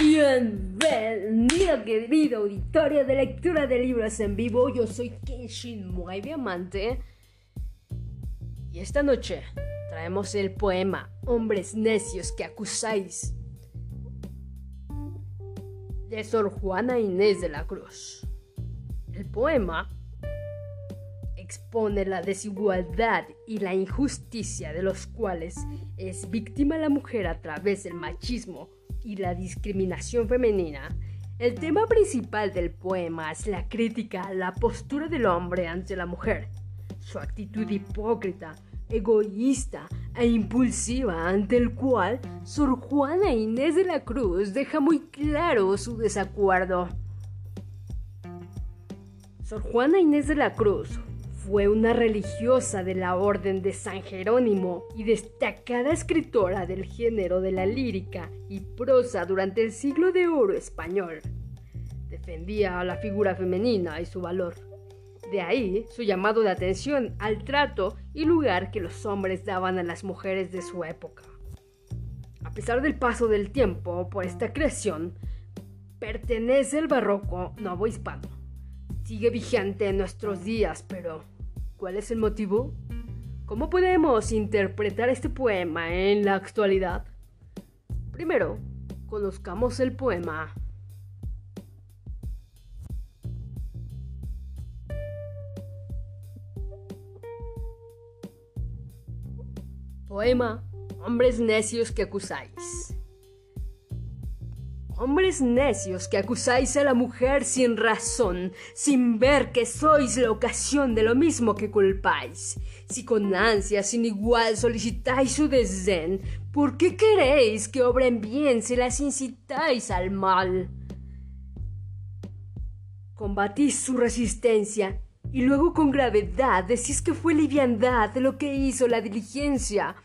Bienvenido querido auditorio de lectura de libros en vivo. Yo soy Kenshin Muay Diamante. Y esta noche traemos el poema Hombres necios que acusáis de Sor Juana Inés de la Cruz. El poema expone la desigualdad y la injusticia de los cuales es víctima la mujer a través del machismo y la discriminación femenina. El tema principal del poema es la crítica a la postura del hombre ante la mujer, su actitud hipócrita, egoísta e impulsiva ante el cual Sor Juana Inés de la Cruz deja muy claro su desacuerdo. Sor Juana Inés de la Cruz fue una religiosa de la Orden de San Jerónimo y destacada escritora del género de la lírica y prosa durante el siglo de oro español. Defendía a la figura femenina y su valor. De ahí su llamado de atención al trato y lugar que los hombres daban a las mujeres de su época. A pesar del paso del tiempo por esta creación, pertenece al barroco nuevo hispano. Sigue vigente en nuestros días, pero ¿Cuál es el motivo? ¿Cómo podemos interpretar este poema en la actualidad? Primero, conozcamos el poema. Poema, hombres necios que acusáis. Hombres necios que acusáis a la mujer sin razón, sin ver que sois la ocasión de lo mismo que culpáis. Si con ansia sin igual solicitáis su desdén, ¿por qué queréis que obren bien si las incitáis al mal? Combatís su resistencia y luego con gravedad decís que fue liviandad lo que hizo la diligencia.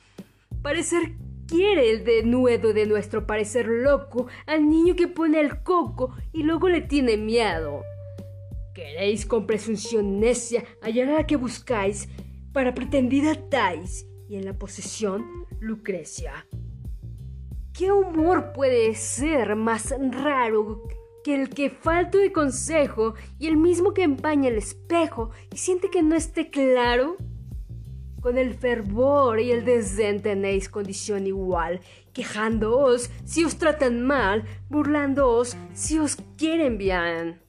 Parecer quiere el denuedo de nuestro parecer loco al niño que pone el coco y luego le tiene miedo. Queréis con presunción necia hallar a la que buscáis, para pretendida tais, y en la posesión Lucrecia. ¿Qué humor puede ser más raro que el que falto de consejo y el mismo que empaña el espejo y siente que no esté claro? Con el fervor y el desdén tenéis condición igual, quejándoos si os tratan mal, burlándoos si os quieren bien.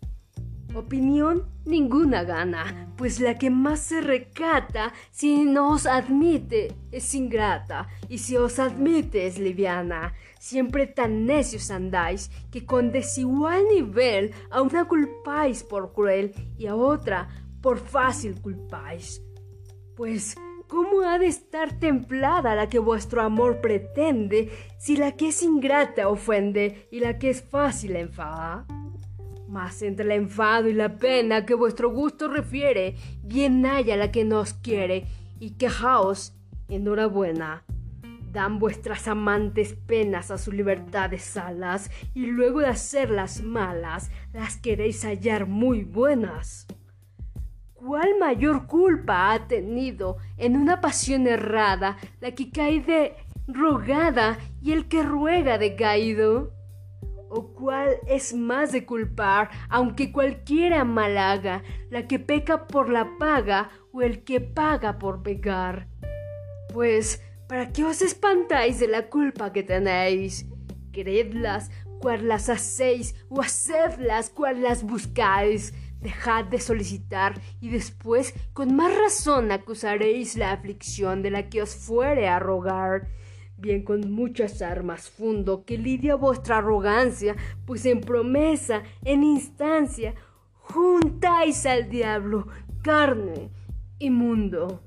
Opinión ninguna gana, pues la que más se recata si no os admite es ingrata, y si os admite es liviana. Siempre tan necios andáis que con desigual nivel a una culpáis por cruel y a otra por fácil culpáis. Pues ¿Cómo ha de estar templada la que vuestro amor pretende si la que es ingrata ofende y la que es fácil enfada? Mas entre el enfado y la pena que vuestro gusto refiere, bien haya la que nos quiere y quejaos, enhorabuena. Dan vuestras amantes penas a su libertad de salas y luego de hacerlas malas, las queréis hallar muy buenas. ¿Cuál mayor culpa ha tenido en una pasión errada la que cae de rogada y el que ruega de caído? ¿O cuál es más de culpar, aunque cualquiera mal haga, la que peca por la paga o el que paga por pecar? Pues, ¿para qué os espantáis de la culpa que tenéis? Queredlas cual las hacéis o hacedlas cual las buscáis Dejad de solicitar y después con más razón acusaréis la aflicción de la que os fuere a rogar. Bien con muchas armas fundo que lidia vuestra arrogancia, pues en promesa, en instancia, juntáis al diablo carne y mundo.